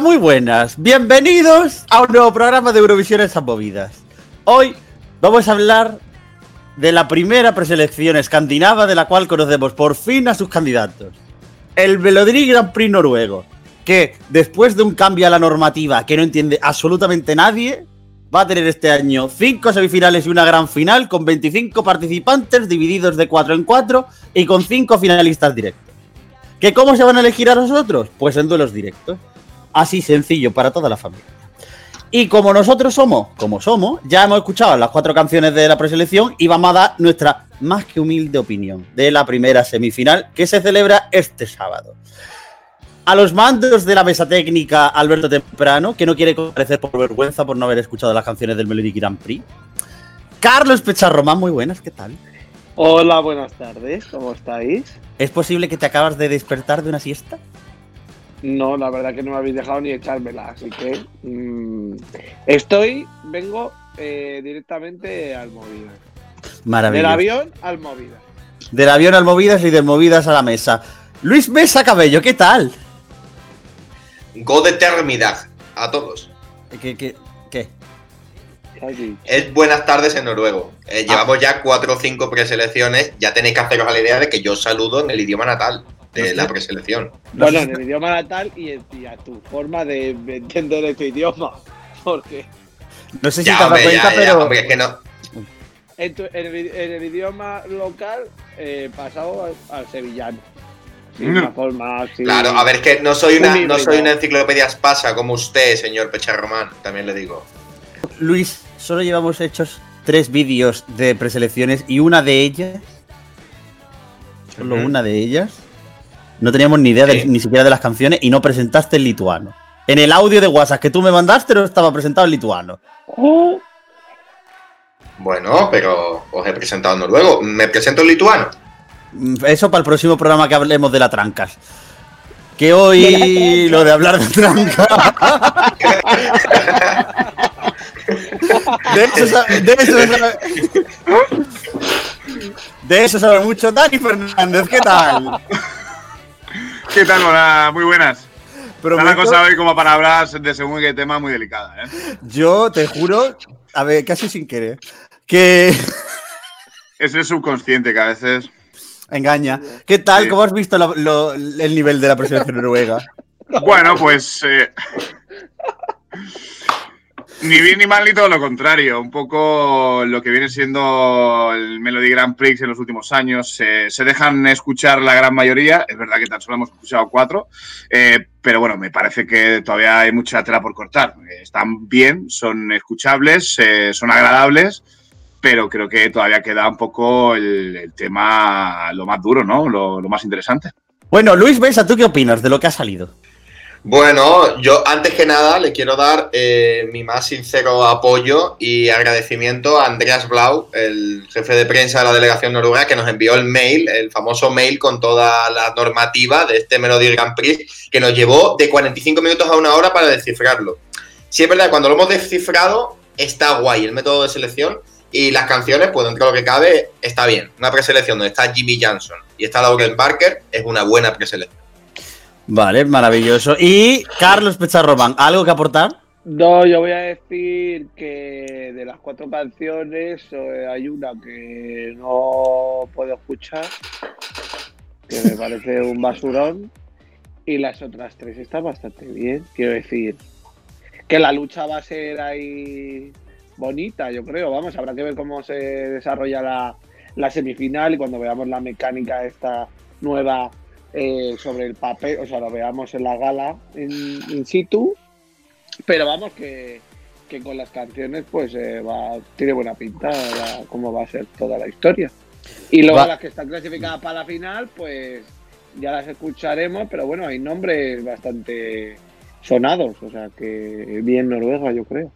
Muy buenas. Bienvenidos a un nuevo programa de Eurovisión en movidas. Hoy vamos a hablar de la primera preselección escandinava de la cual conocemos por fin a sus candidatos. El Melody Grand Prix noruego, que después de un cambio a la normativa que no entiende absolutamente nadie, va a tener este año cinco semifinales y una gran final con 25 participantes divididos de 4 en 4 y con 5 finalistas directos. ¿Que cómo se van a elegir a nosotros? Pues en duelos directos. Así sencillo para toda la familia. Y como nosotros somos, como somos, ya hemos escuchado las cuatro canciones de la preselección y vamos a dar nuestra más que humilde opinión de la primera semifinal que se celebra este sábado. A los mandos de la mesa técnica, Alberto Temprano, que no quiere comparecer por vergüenza por no haber escuchado las canciones del Melody Grand Prix. Carlos Pecharromán, muy buenas, ¿qué tal? Hola, buenas tardes, ¿cómo estáis? ¿Es posible que te acabas de despertar de una siesta? No, la verdad que no me habéis dejado ni echármela, así que mmm, estoy, vengo eh, directamente al Movidas. Maravilloso. Del avión al Movidas. Del avión al Movidas y del Movidas a la mesa. Luis Mesa Cabello, ¿qué tal? Go de Termidag a todos. ¿Qué? qué, qué? Es buenas tardes en noruego. Eh, llevamos ya cuatro o cinco preselecciones. Ya tenéis que haceros a la idea de que yo saludo en el idioma natal de la preselección. Bueno, en el idioma natal y, y a tu forma de entender este idioma. Porque. No sé si Ya, te hombre, cuenta, ya, ya, pero. hombre, es que no. En, tu- en el, en el idioma local, eh, pasado al, al sevillano. Sí, Mm. una forma así. Claro, a ver, es que no soy una, no soy una enciclopedia espasa como usted, señor Pecharromán, también le digo. Luis, solo llevamos hechos tres vídeos de preselecciones y una de ellas. Solo Ujú. una de ellas. No teníamos ni idea de- ni siquiera de las canciones y no presentaste el lituano. En el audio de WhatsApp que tú me mandaste no estaba presentado el lituano. Bueno, pero os he presentado en noruego. ¿Me presento en lituano? Mm, Eso para el próximo programa que hablemos de la trancas. Que hoy lo de hablar de trancas. de eso sabe, de eso sabe- de eso sabe mucho Dani Fernández, ¿qué tal? ¿Qué tal? Hola, muy buenas. Prometo- cosa hoy como para hablar de según qué tema muy delicada, ¿eh? Yo te juro, a ver, casi sin querer, que Es el subconsciente que a veces. engaña. ¿Qué tal? Sí. ¿Cómo has visto lo- el nivel de la presidencia noruega? Bueno, pues. eh, Ni bien ni mal ni todo lo contrario. Un poco lo que viene siendo el Melody Grand Prix en los últimos años. Se- dejan escuchar la gran mayoría. Es verdad que tan solo hemos escuchado cuatro. eh, pero bueno, me parece que todavía hay mucha tela por cortar. Eh, Están bien, son escuchables, eh, son agradables. Pero creo que todavía queda un poco el, tema lo más duro, ¿no? Lo, lo más interesante. Bueno, Luis Besa, ¿tú qué opinas de lo que ha salido? Bueno, yo antes que nada le quiero dar eh, mi más sincero apoyo y agradecimiento a Andreas Blau, el jefe de prensa de la delegación noruega, que nos envió el mail, el famoso mail con toda la normativa de este Melody Grand Prix, que nos llevó de 45 minutos a una hora para descifrarlo. Sí, es verdad, cuando lo hemos descifrado, está guay el método de selección y las canciones, pues dentro de lo que cabe, está bien. Una preselección donde está Jimmy Johnson y está Lauren Barker es una buena preselección. Vale, maravilloso. Y Carlos Pecharromán, ¿algo que aportar? No, yo voy a decir que de las cuatro canciones eh, hay una que no puedo escuchar, que me parece un basurón, y las otras tres están bastante bien. Quiero decir que la lucha va a ser ahí bonita, yo creo. Vamos, habrá que ver cómo se desarrolla la, la semifinal y cuando veamos la mecánica esta nueva eh, sobre el papel, o sea, lo veamos en la gala in, in situ. Pero vamos, que, que con las canciones, pues eh, va, tiene buena pinta la- cómo va a ser toda la historia. Y luego Va- las que están clasificadas para la final, pues ya las escucharemos, pero bueno, hay nombres bastante sonados, o sea que bien Noruega, yo creo.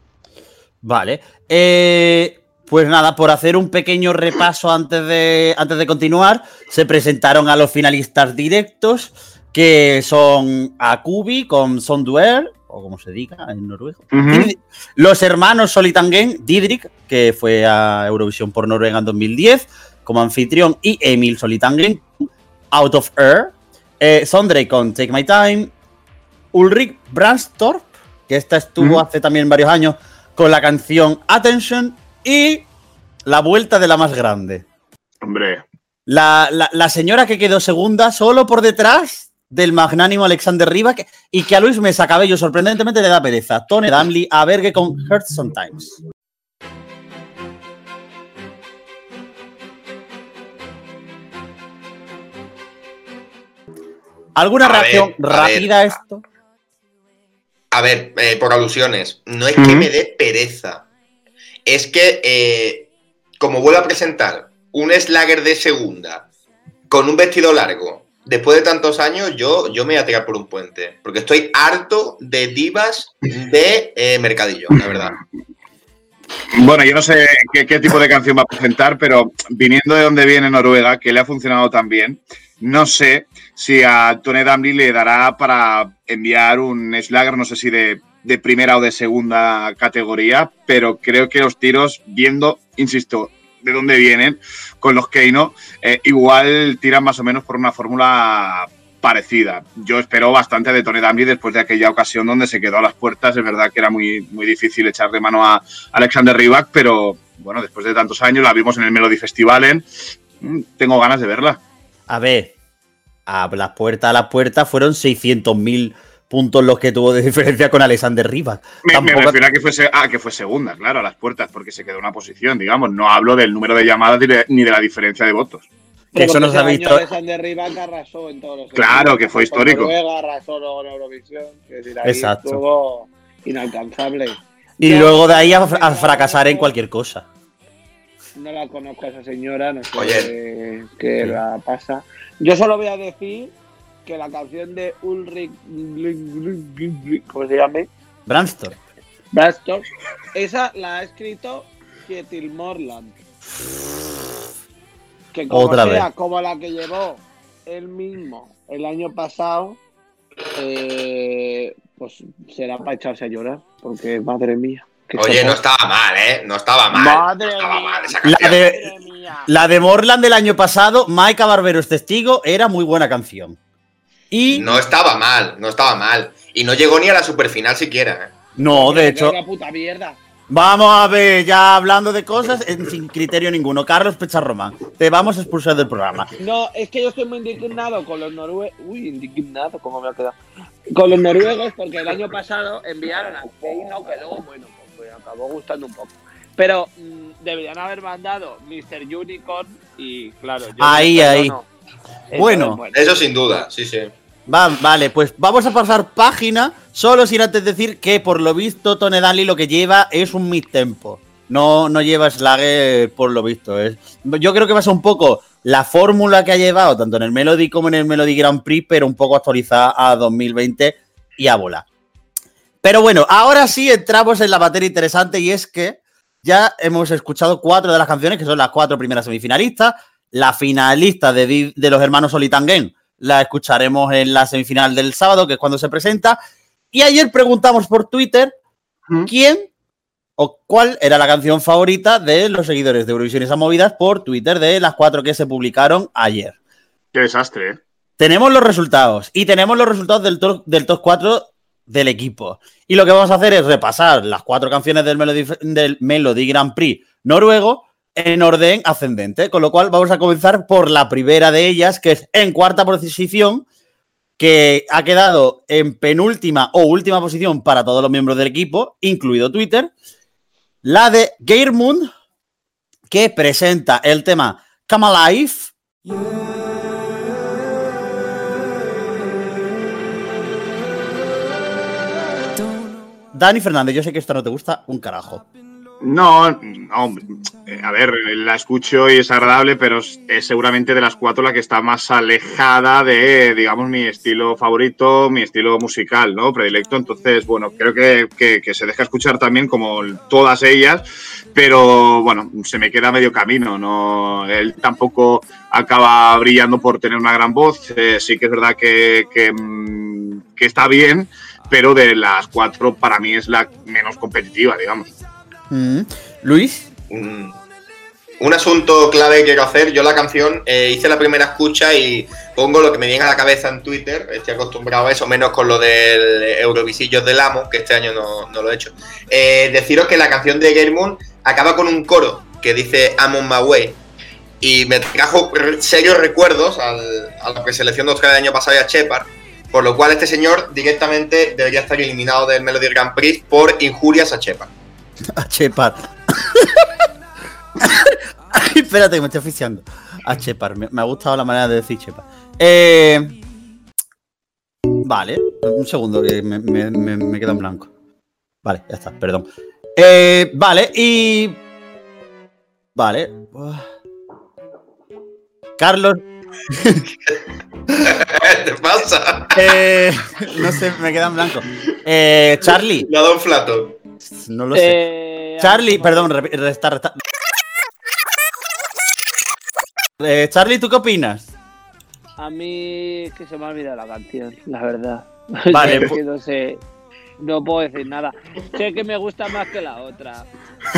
Vale. Eh, pues nada, por hacer un pequeño repaso antes de, antes de continuar, se presentaron a los finalistas directos, que son Akubi con Sonduer, o como se diga en noruego. Los hermanos Solitangen, Didrik, que fue a Eurovisión por Noruega en 2010, como anfitrión, y Emil Solitangen, Out of Air, eh, Sondre con Take My Time, Ulrich Brandstorp, que esta estuvo hace también varios años con la canción Attention y la vuelta de la más grande. Hombre, La, la- la señora que quedó segunda solo por detrás del magnánimo Alexander Rybak y que a Luis Mesa Cabello sorprendentemente le da pereza. Tony Damley a Berge con Hurt Sometimes. ¿Alguna A ver, reacción a rápida a ver. esto? A ver, eh, por alusiones, no es que me dé pereza. Es que, eh, como vuelvo a presentar un Slagger de segunda con un vestido largo, después de tantos años, yo, yo me voy a tirar por un puente. Porque estoy harto de divas de eh, Mercadillo, la verdad. Bueno, yo no sé qué, tipo de canción va a presentar, pero viniendo de donde viene Noruega, que le ha funcionado tan bien, no sé si a Tony Damley le dará para enviar un Slagger, no sé si de, de primera o de segunda categoría, pero creo que los tiros, viendo, insisto, de dónde vienen, con los Keino, eh, igual tiran más o menos por una fórmula parecida. Yo espero bastante de Tony Damley después de aquella ocasión donde se quedó a las puertas. Es verdad que era muy, muy difícil echarle mano a Alexander Rybak, pero bueno, después de tantos años la vimos en el Melody Festivalen. Mm, Tengo ganas de verla. A ver, a las puertas a las puertas fueron 600.000 puntos los que tuvo de diferencia con Alexander Rybak. Me, me Tampoco- refiero a que, fuese, a que fue segunda, claro, a las puertas, porque se quedó una posición, digamos. No hablo del número de llamadas ni de, la diferencia de votos. Que eso no se ha ese visto. año Alexander Rybak arrasó en todos los Claro, que fue histórico. Noruega, arrasó luego en Eurovisión. Es decir, ahí Exacto. estuvo inalcanzable. Y luego de ahí a, a fracasar en cualquier cosa. No la conozco a esa señora, no sé Oye. qué Sí. la pasa. Yo solo voy a decir que la canción de Ulrich, ¿cómo se llama? Branstorm. Brastor, esa la ha escrito Kjetil Morland. Que como Otra sea, vez. como la que llevó él mismo el año pasado, eh, pues será para echarse a llorar, porque madre mía. Oye, no estaba mal, ¿eh? No estaba mal. Madre no estaba mía. mal esa La de, la de Morland del año pasado, Maika Barbero es testigo, era muy buena canción. Y no, No estaba mal, no estaba mal. Y no llegó ni a la superfinal siquiera, ¿eh? de hecho, Una puta mierda. vamos a ver, ya hablando de cosas sin criterio ninguno. Carlos Pecharromán, te vamos a expulsar del programa. No, es que yo estoy muy indignado con los noruegos. Uy, indignado, ¿cómo me ha quedado? Con los noruegos, porque el año pasado enviaron a Keino, que luego, bueno, pues, pues, acabó gustando un poco. Pero mm, deberían haber mandado Mr. Unicorn y, claro, yo Ahí, no ahí. Entonces, Bueno. Eso sin duda, sí, sí. Va, vale, pues vamos a pasar página, solo sin antes decir que por lo visto Tony Danley lo que lleva es un mid-tempo. No, no lleva Slagger por lo visto. Es, yo creo que va a ser un poco la fórmula que ha llevado tanto en el Melody como en el Melody Grand Prix, pero un poco actualizada a 2020 y a bola. Pero bueno, ahora sí entramos en la materia interesante y es que ya hemos escuchado cuatro de las canciones, que son las cuatro primeras semifinalistas. La finalista de, de los hermanos Solitangen la escucharemos en la semifinal del sábado, que es cuando se presenta. Y ayer preguntamos por Twitter ¿Mm? quién o cuál era la canción favorita de los seguidores de Eurovisión y esas movidas por Twitter de las cuatro que se publicaron ayer. Qué desastre, ¿eh? Tenemos los resultados y tenemos los resultados del top, del top 4 del equipo. Y lo que vamos a hacer es repasar las cuatro canciones del Melody, del Melody Grand Prix noruego en orden ascendente. Con lo cual vamos a comenzar por la primera de ellas, que es en cuarta posición, que ha quedado en penúltima o última posición para todos los miembros del equipo, incluido Twitter. La de Geirmund, que presenta el tema Come Alive. Dani Fernández, yo sé que esto no te gusta un carajo. No, no, eh, a ver, la escucho y es agradable, pero es, seguramente de las cuatro la que está más alejada de, digamos, mi estilo favorito, mi estilo musical, ¿no? Predilecto. Entonces, bueno, creo que, que- que se deja escuchar también como todas ellas, pero bueno, se me queda medio camino, ¿no? Él tampoco acaba brillando por tener una gran voz. eh, sí que es verdad que, que, mm, que está bien, pero de las cuatro para mí es la menos competitiva, digamos. Mm. Luis, Mm. un asunto clave que quiero hacer. Yo la canción eh, hice la primera escucha y pongo lo que me viene a la cabeza en Twitter. Estoy acostumbrado a eso, menos con lo del Eurovisillos del Amo, que este año no, lo he hecho. Eh, deciros que la canción de Germund acaba con un coro que dice I'm on my way. Y me trajo serios recuerdos al- a la preselección de Australia del año pasado y a Shepard. Por lo cual este señor directamente debería estar eliminado del Melody Grand Prix por injurias a Shepard. A Shepard. Ay, espérate, que me estoy oficiando. A Shepard. Me, me ha gustado la manera de decir Shepard. Eh, vale, un segundo, que me, me, me, queda en blanco. Vale, ya está, perdón. Eh, vale, y. Vale. Carlos. ¿Qué te pasa? eh, no sé, me queda en blanco. Eh, Charlie. Le ha dado un flato. No lo sé. Eh, Charlie, perdón, re- resta, resta. Eh, Charlie, ¿tú qué opinas? A mí es que se me ha olvidado la canción, la verdad. Vale, Es pu- que no sé, no puedo decir nada. Sé que me gusta más que la otra.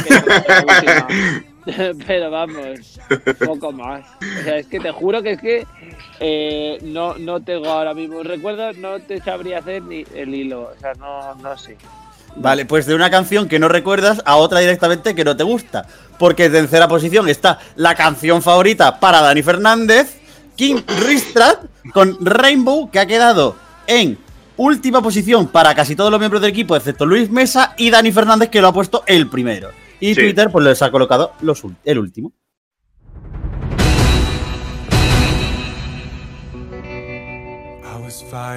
que la última. Pero vamos, poco más. O sea, es que te juro que es que eh, no, no tengo ahora mismo recuerdo, no te sabría hacer ni el hilo. O sea, no, no sé. Vale, pues de una canción que no recuerdas a otra directamente que no te gusta. Porque en tercera posición está la canción favorita para Dani Fernández, King Ristrat, con Rainbow, que ha quedado en última posición para casi todos los miembros del equipo, excepto Luis Mesa y Dani Fernández, que lo ha puesto el primero. Y Sí. Twitter, pues les ha colocado los el último.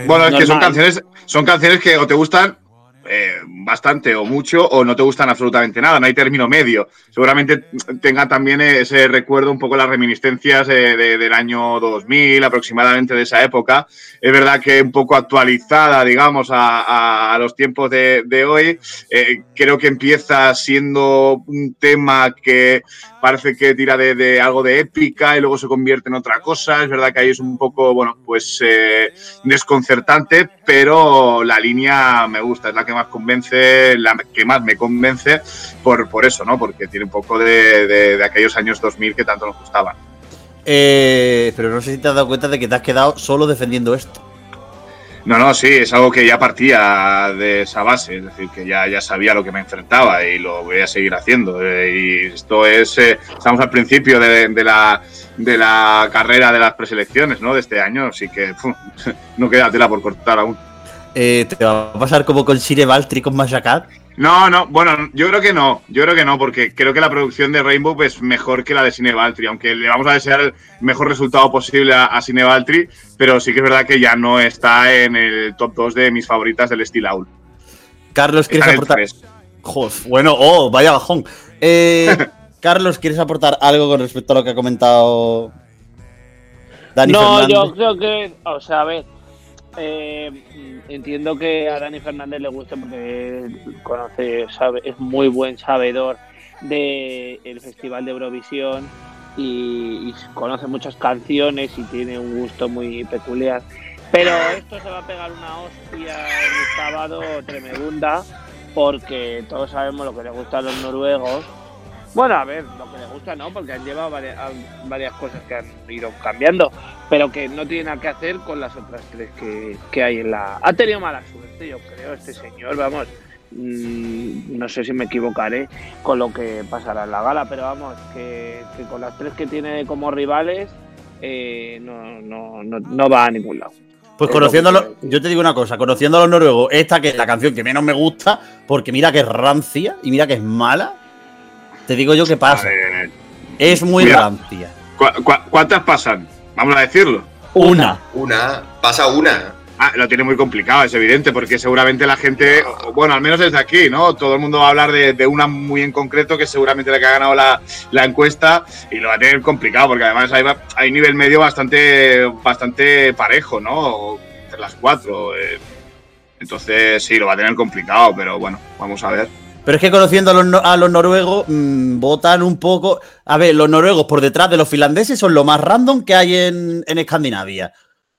Bueno, es que son canciones, son canciones que o te gustan eh, bastante o mucho o no te gustan absolutamente nada, no hay término medio. Seguramente tenga también ese recuerdo, un poco las reminiscencias eh, de- del año 2000, aproximadamente de esa época. Es verdad que un poco actualizada, digamos, a, los tiempos de, de hoy. Eh, creo que empieza siendo un tema que parece que tira de, algo de épica y luego se convierte en otra cosa. Es verdad que ahí es un poco, bueno, pues eh, desconcertante, pero la línea me gusta, es la que más convence, la que más me convence por, por eso, ¿no? Porque tiene un poco de, de- de aquellos años 2000 que tanto nos gustaban. Eh, pero no sé si te has dado cuenta de que te has quedado solo defendiendo esto. No, no, sí, es algo que ya partía de esa base, es decir, que ya, ya sabía lo que me enfrentaba y lo voy a seguir haciendo. eh, y esto es, eh, estamos al principio de, la, de la carrera de las preselecciones, ¿no? De este año, así que no queda tela por cortar aún. Eh, ¿Te va a pasar como con Sire Valtteri con? No, no, bueno, yo creo que no, yo creo que no, porque creo que la producción de Rainbow es mejor que la de Cine Valtteri, aunque le vamos a desear el mejor resultado posible a, a Cine Valtteri, pero sí que es verdad que ya no está en el top 2 de mis favoritas del Steel Owl. Carlos, ¿quieres aportar? Joder, bueno, oh, vaya bajón. Eh, Carlos, ¿quieres aportar algo con respecto a lo que ha comentado Dani no, Fernández? yo creo que, o sea, a ver, eh, entiendo que a Dani Fernández le gusta porque conoce, sabe, es muy buen sabedor del Festival de Eurovisión y, y conoce muchas canciones y tiene un gusto muy peculiar. Pero esto se va a pegar una hostia el sábado tremenda porque todos sabemos lo que le gusta a los noruegos. Bueno, a ver, lo que le gusta no, porque han llevado varias, varias cosas que han ido cambiando, pero que no tiene nada que hacer con las otras tres que, que hay en la... Ha tenido mala suerte, yo creo, este señor, vamos. mm, no sé si me equivocaré con lo que pasará en la gala, pero vamos, que, que con las tres que tiene como rivales eh, no, no, no, no va a ningún lado. Pues Es conociendo, a lo que los- quiero decir. yo te digo una cosa, conociendo a los noruegos, esta que es la canción que menos me gusta, porque mira que es rancia y mira que es mala, te digo yo que pasa. ver, Es muy Mira. rancia. ¿cu- cu- cuántas pasan? Vamos a decirlo. Una. Una, pasa una. Ah, lo tiene muy complicado, es evidente, porque seguramente la gente, o- bueno, al menos desde aquí, ¿no? Todo el mundo va a hablar de, de una muy en concreto, que es seguramente la que ha ganado la, la encuesta, y lo va a tener complicado, porque además hay, hay nivel medio bastante, bastante parejo, ¿no? Entre las cuatro. eh. Entonces, sí, lo va a tener complicado, pero bueno, vamos a ver. Pero es que conociendo a los, noruegos, mm, votan un poco. A ver, los noruegos por detrás de los finlandeses son lo más random que hay en, Escandinavia.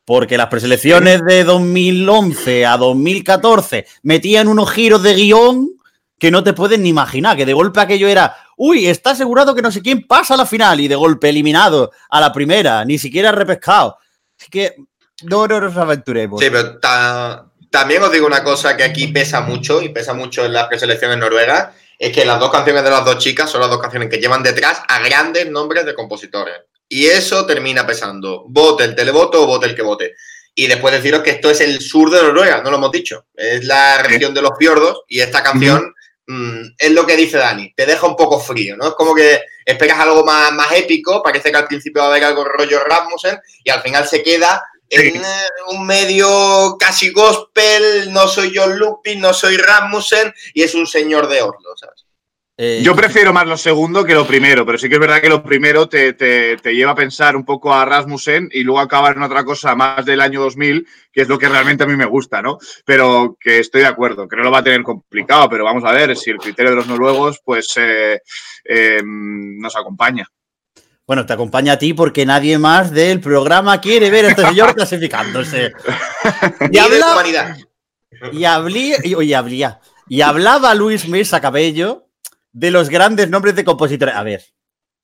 Porque las preselecciones de 2011 a 2014 metían unos giros de guion que no te puedes ni imaginar. Que de golpe aquello era uy, está asegurado que no sé quién pasa a la final y de golpe eliminado a la primera, ni siquiera repescado. Así que no, no nos aventuremos. Sí, pero ta- también os digo una cosa que aquí pesa mucho y pesa mucho en las preselecciones noruegas, es que las dos canciones de las dos chicas son las dos canciones que llevan detrás a grandes nombres de compositores. Y eso termina pesando. Vote el televoto o vote el que vote. Y después deciros que esto es el sur de Noruega, no lo hemos dicho. Es la región de los fiordos y esta canción mm, es lo que dice Dani, te deja un poco frío, ¿no? Es como que esperas algo más, más épico, parece que al principio va a haber algo rollo Rasmussen y al final se queda en Sí. eh, un medio casi gospel, no soy John Lupin, no soy Rasmussen y es un señor de Oslo, ¿sabes? Eh, Yo prefiero más lo segundo que lo primero, pero sí que es verdad que lo primero te, te- te lleva a pensar un poco a Rasmussen y luego acabar en otra cosa más del año 2000, que es lo que realmente a mí me gusta, ¿no? Pero que estoy de acuerdo, que no lo va a tener complicado, pero vamos a ver si el criterio de los noruegos pues eh, eh, nos acompaña. Bueno, te acompaña a ti porque nadie más del programa quiere ver a este señor clasificándose. Y, Y de habla- humanidad. y, hablía- y, oye, hablía- y hablaba Luis Mesa Cabello de los grandes nombres de compositores. A ver,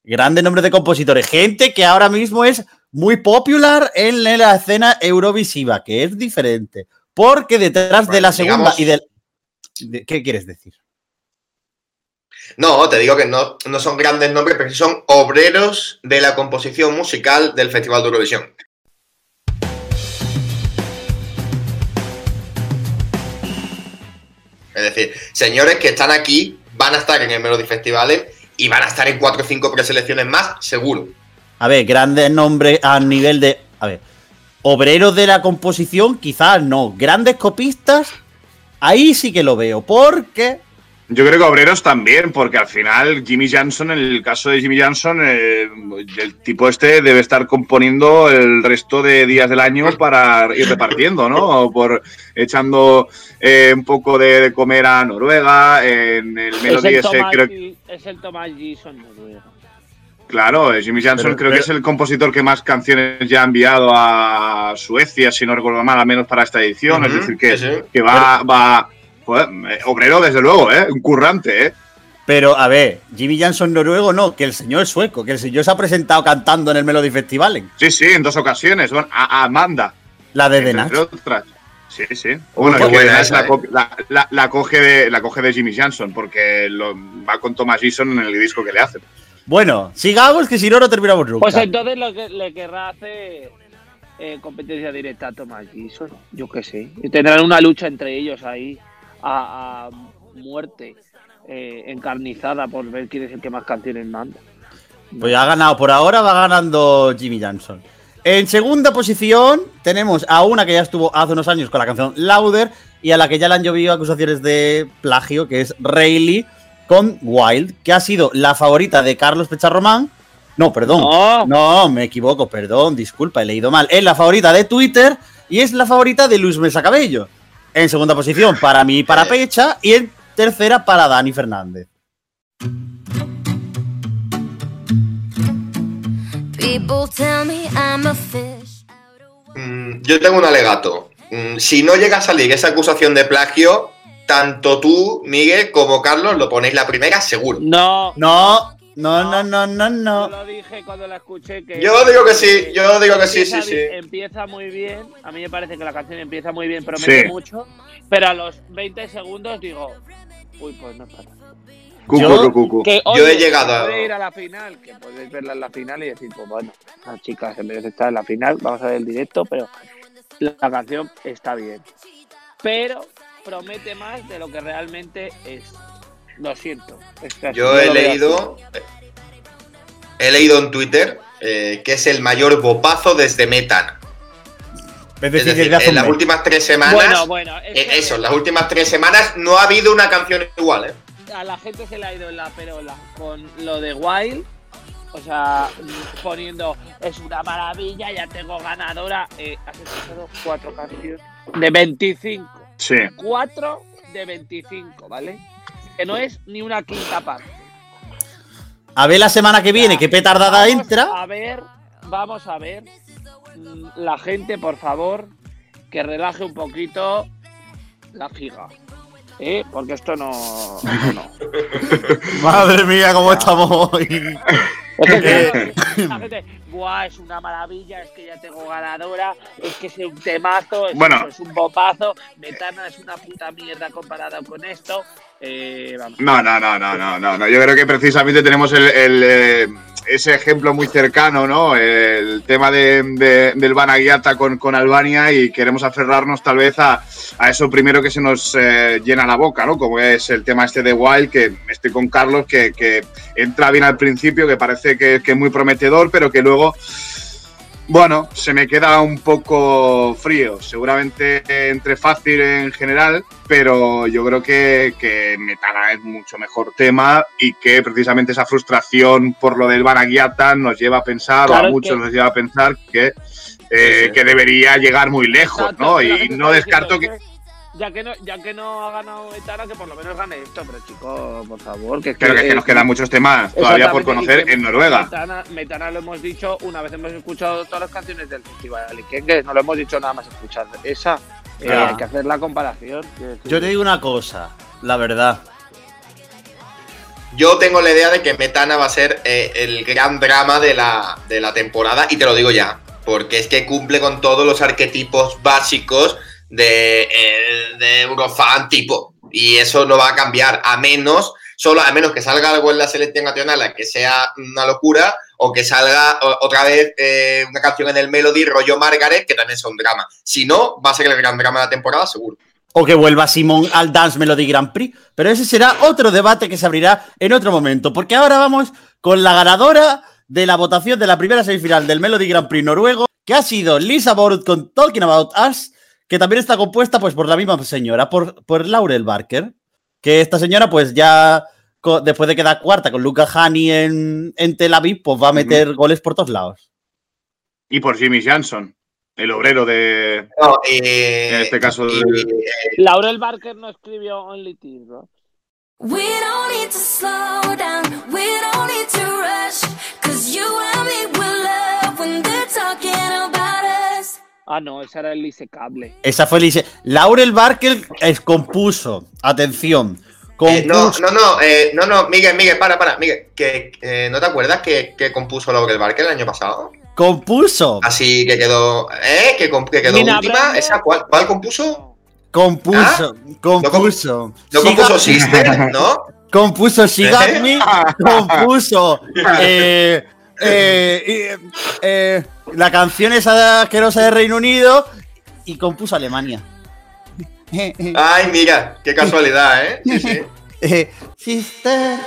grandes nombres de compositores. Gente que ahora mismo es muy popular en la escena eurovisiva, que es diferente. Porque detrás de la segunda digamos- y del... de- ¿Qué quieres decir? No, te digo que no, no son grandes nombres, pero son obreros de la composición musical del Festival de Eurovisión. Es decir, señores que están aquí, van a estar en el Melody Festival y van a estar en cuatro o cinco preselecciones más, seguro. A ver, grandes nombres a nivel de. A ver, obreros de la composición, quizás no. Grandes copistas, ahí sí que lo veo. Porque. Yo creo que obreros también, porque al final Jimmy Johnson, en el caso de Jimmy Johnson, eh, el tipo este debe estar componiendo el resto de días del año para ir repartiendo, ¿no? Por echando eh, un poco de, de comer a Noruega, en el Es Melody el, ese, creo G- es el Thomas Gison noruego. Claro, Jimmy Johnson Pero- creo pero- que es el compositor que más canciones ya ha enviado a Suecia, si no recuerdo mal, al menos para esta edición. es decir, que, sí, sí. que va, va joder, eh, obrero desde luego, ¿eh? un currante. ¿eh? Pero, a ver, Jimmy Johnson noruego no, que el señor es sueco, que el señor se ha presentado cantando en el Melody Festival. Sí, sí, en dos ocasiones. Bueno, a, Amanda, La de The otras. Sí, sí. Bueno, que buena esa, la, ¿eh? la- la- la coge de, la coge de Jimmy Johnson, porque lo, va con Thomas Gison en el disco que le hacen. Bueno, sigamos, que si no, no terminamos nunca. Pues entonces lo que le querrá hacer eh, competencia directa a Thomas Gison, yo qué sé. Y tendrán una lucha entre ellos ahí a, a muerte eh, encarnizada por ver quién es el que más canciones manda. Pues ha ganado, por ahora va ganando Jimmy Johnson. En segunda posición tenemos a una que ya estuvo hace unos años con la canción Louder y a la que ya le han llovido acusaciones de plagio, que es Rayleigh con Wild, que ha sido la favorita de Carlos Pecharromán. No, perdón. No. No, me equivoco, perdón, disculpa, he leído mal. Es la favorita de Twitter y es la favorita de Luis Mesa Cabello. En segunda posición para mí y para Eh. Pecha y en tercera para Dani Fernández. Mm, yo tengo un alegato. Mm, si no llega a salir esa acusación de plagio, tanto tú, Miguel, como Carlos lo ponéis la primera, seguro. No. No, no, no, no, no, Yo no. lo dije cuando la escuché que. Yo digo que sí, yo digo que sí, sí, sí. Empieza muy bien. A mí me parece que la canción empieza muy bien, promete Sí. mucho. Pero a los 20 segundos digo, uy, pues no es para tanto. Cucu, Yo- cucu. Que, Yo he llegado a- ir a la final, que podéis verla en la final y decir, pues bueno, la chica se merece estar en la final, vamos a ver el directo, pero la canción está bien. Pero promete más de lo que realmente es. Lo siento. es que así Yo he leído, he leído en Twitter eh, que es el mayor bopazo desde Metan. Es Es decir, en las últimas tres semanas, Bueno, bueno, es eh, que eso, en las últimas tres semanas no ha habido una canción igual, ¿eh? a la gente se le ha ido en la perola con lo de Wild. O sea, poniendo es una maravilla, ya tengo ganadora. Eh, has escuchado cuatro canciones de 25. Sí. 4 de 25, ¿vale? Que no es ni una quinta parte. A ver la semana que viene, que petardada Vamos entra. A ver, vamos a ver. Mm, La gente, por favor, que relaje un poquito la giga. ¿eh? Porque esto no. Madre mía, cómo estamos hoy. Es que, claro, la gente, Buah, es una maravilla, es que ya tengo ganadora, es que es un temazo, es, Bueno. es un bopazo, Metana es una puta mierda comparado con esto. Eh. No, no, no, no, no, no, no. Yo creo que precisamente tenemos el, el, eh, ese ejemplo muy cercano, ¿no? El tema de, de- del Banagiata con, con Albania y queremos aferrarnos tal vez a, a eso primero que se nos eh, llena la boca, ¿no? Como es el tema este de Wild, que estoy con Carlos, que, que entra bien al principio, que parece que, que es muy prometedor, pero que luego bueno, se me queda un poco frío. Seguramente entre fácil en general, pero yo creo que, que Metana es mucho mejor tema y que precisamente esa frustración por lo del Banagiata nos lleva a pensar, Claro, o a muchos que- nos lleva a pensar que, eh, que debería llegar muy lejos, Exacto, ¿no? Y no descarto que. diciendo, "Es Ya que, no, ya que no ha ganado Metana, que por lo menos gane esto, pero chico, por favor, que es Pero que, es que nos quedan muchos temas todavía por conocer que en Noruega. Metana, Metana lo hemos dicho una vez hemos escuchado todas las canciones del festival y que, que no lo hemos dicho nada más escuchar esa. Eh, hay que hacer la comparación. decir. Yo te digo una cosa, la verdad. Yo tengo la idea de que Metana va a ser eh, el gran drama de la, de la temporada y te lo digo ya, porque es que cumple con todos los arquetipos básicos de, eh, Eurofan tipo y eso no va a cambiar a menos, solo a menos que salga algo en la selección nacional que sea una locura o que salga otra vez eh, una canción en el Melody rollo Margaret que también es un drama. Si no, va a ser el gran drama de la temporada seguro. O que vuelva Simón al Dance Melody Grand Prix. Pero ese será otro debate que se abrirá en otro momento. Porque ahora vamos con la ganadora de la votación de la primera semifinal del Melody Grand Prix noruego, que ha sido Lisa Borut con Talking About Us, que también está compuesta pues por la misma señora, por, por Laurel Barker. Que esta señora, pues ya después de quedar cuarta con Luca Hani en, en Tel Aviv, pues va a meter goles por todos lados. Y por Jimmy Jansson, el obrero de. No, eh, En este caso, del- Laurel Barker no escribió Only Tears, ¿no? We don't need to slow down, we don't need to rush. Cause you and me will love when they're talking about. Ah, no, esa era el Lise Cable. Esa fue Lisa. Laurel Barker es, compuso, atención, Eh, no, compuso. no, no, eh, no, no, Miguel, Miguel, para, para, Miguel, que eh, ¿no te acuerdas que, que compuso Laurel Barker el año pasado? compuso. Así que quedó, ¿eh? Que, que quedó Nina última, Brando. ¿esa cuál, cuál compuso? Compuso, compuso. No She compuso Got- Sister, ¿no? Compuso She Got. Me, compuso eh, eh, eh, eh, la canción esa asquerosa de Reino Unido y compuso Alemania. Ay, mira, qué casualidad, ¿eh? Sí, sí. Eh, sister.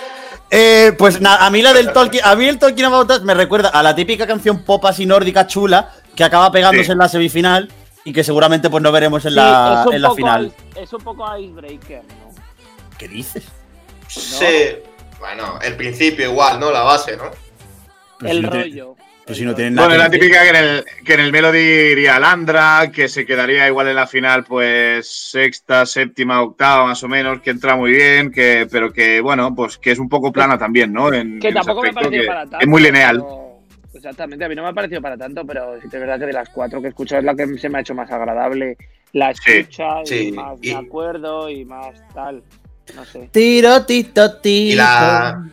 Eh, pues nada, a mí la del Tolkien, a mí el Tolkien About Us me recuerda a la típica canción pop así nórdica chula que acaba pegándose Sí. en la semifinal y que seguramente pues no veremos en Sí, la, es, un en la poco final. ice- es un poco Icebreaker, ¿no? ¿Qué dices? Sí. Bueno, el principio igual, ¿no? La base, ¿no? Pero el si no tiene- rollo. pero si no tienen nada Bueno, decir. típica que en, el, que en el Melody iría Landra, que se quedaría igual en la final, pues sexta, séptima, octava, más o menos, que entra muy bien, que, pero que, bueno, pues que es un poco plana también, ¿no? En, Que en tampoco me ha aspecto, parecido para tanto. Es muy lineal. pero- Exactamente, a mí no me ha parecido para tanto, pero sí que es verdad que de las cuatro que he escuchado es la que se me ha hecho más agradable. La Sí, escucha y sí, más y- me acuerdo y más tal. No sé. Tiro, tito, tito. Y la,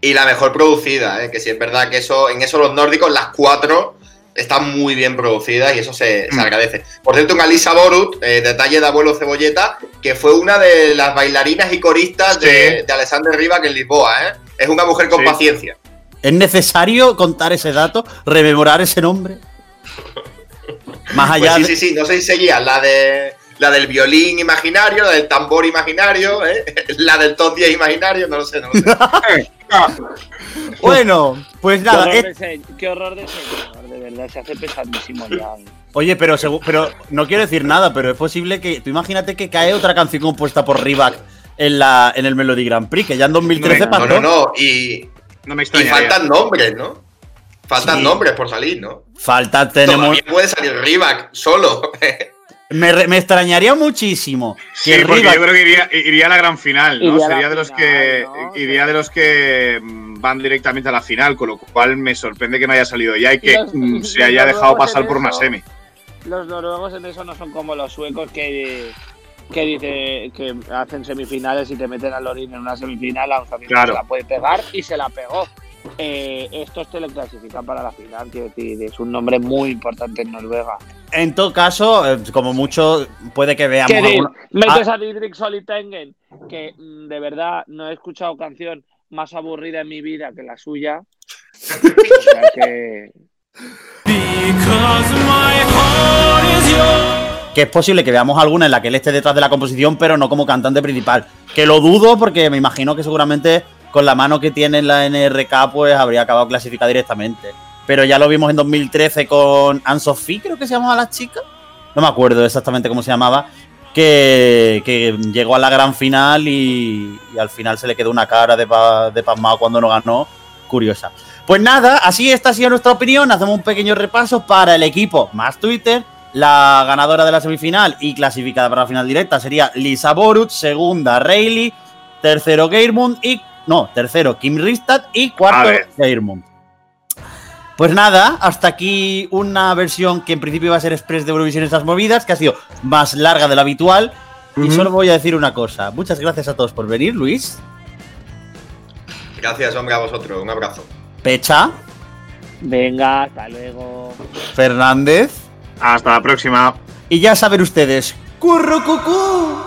y la mejor producida, ¿eh? que sí es verdad que eso, en eso los nórdicos, las cuatro están muy bien producidas y eso se, se Mm. agradece. Por cierto, un Alisa Borut, eh, detalle de abuelo cebolleta, que fue una de las bailarinas y coristas de, Sí. de Alexander Rybak en Lisboa, ¿eh? Es una mujer con Sí. paciencia. ¿Es necesario contar ese dato? ¿Rememorar ese nombre? Más Pues allá sí, de- sí, sí, no sé si seguía la de la del violín imaginario, la del tambor imaginario, ¿eh? la del top 10 imaginario, no lo sé, no lo sé. Bueno, pues Qué nada. horror, es- de qué horror de señor, de verdad, se hace pesadísimo ya. Oye, pero, no quiero decir nada, pero es posible que. Tú imagínate que cae otra canción compuesta por Rivac en, la, en el Melody Grand Prix, que ya en 2013 No, No, pasó. no, no, y, No me y extrañaría. faltan nombres, ¿no? Faltan Sí. nombres por salir, ¿no? Falta, tenemos. Todavía puede salir Rybak solo. Me, re- me extrañaría muchísimo Sí, que porque yo creo que iría, iría a la gran final, ¿no? A Sería de los final, que ¿no? iría Sí. de los que mm, van directamente a la final, con lo cual me sorprende que no haya salido ya y que Los- mm, se haya dejado pasar por una semi. Los noruegos en eso no son como los suecos que, que dice que hacen semifinales y te meten a Lorin en una semifinal, aún sabiendo Claro. que se la puede pegar y se la pegó. Eh, estos te lo clasifican para la final, quiero decir, es un nombre muy importante en Noruega. En todo caso, eh, como mucho, puede que veamos alguna- Metes a Didrik Solitengen, que mm, de verdad no he escuchado canción más aburrida en mi vida que la suya. O sea que que es posible que veamos alguna en la que él esté detrás de la composición, pero no como cantante principal. Que lo dudo porque me imagino que seguramente con la mano que tiene en la NRK pues habría acabado clasificada directamente. Pero ya lo vimos en 2013 con Anne-Sophie, creo que se llamaba la chica. No me acuerdo exactamente cómo se llamaba. Que, que llegó a la gran final y, y al final se le quedó una cara de, pa- de pasmado cuando no ganó. Curiosa. Pues nada, así esta ha sido nuestra opinión. Hacemos un pequeño repaso para el equipo más Twitter. La ganadora de la semifinal y clasificada para la final directa sería Lisa Borut, segunda Rayleigh, tercero Geirmund y no, tercero Kim Ristad y cuarto. Geirmund. Pues nada, hasta aquí una versión que en principio iba a ser express de Eurovisión estas movidas, que ha sido más larga de lo habitual. Y solo voy a decir una cosa. Muchas gracias a todos por venir, Luis, Gracias, hombre, a vosotros. Un abrazo. Pecha, venga, hasta luego. Fernández Hasta la próxima. y ya saben ustedes, ¡Curro cucú!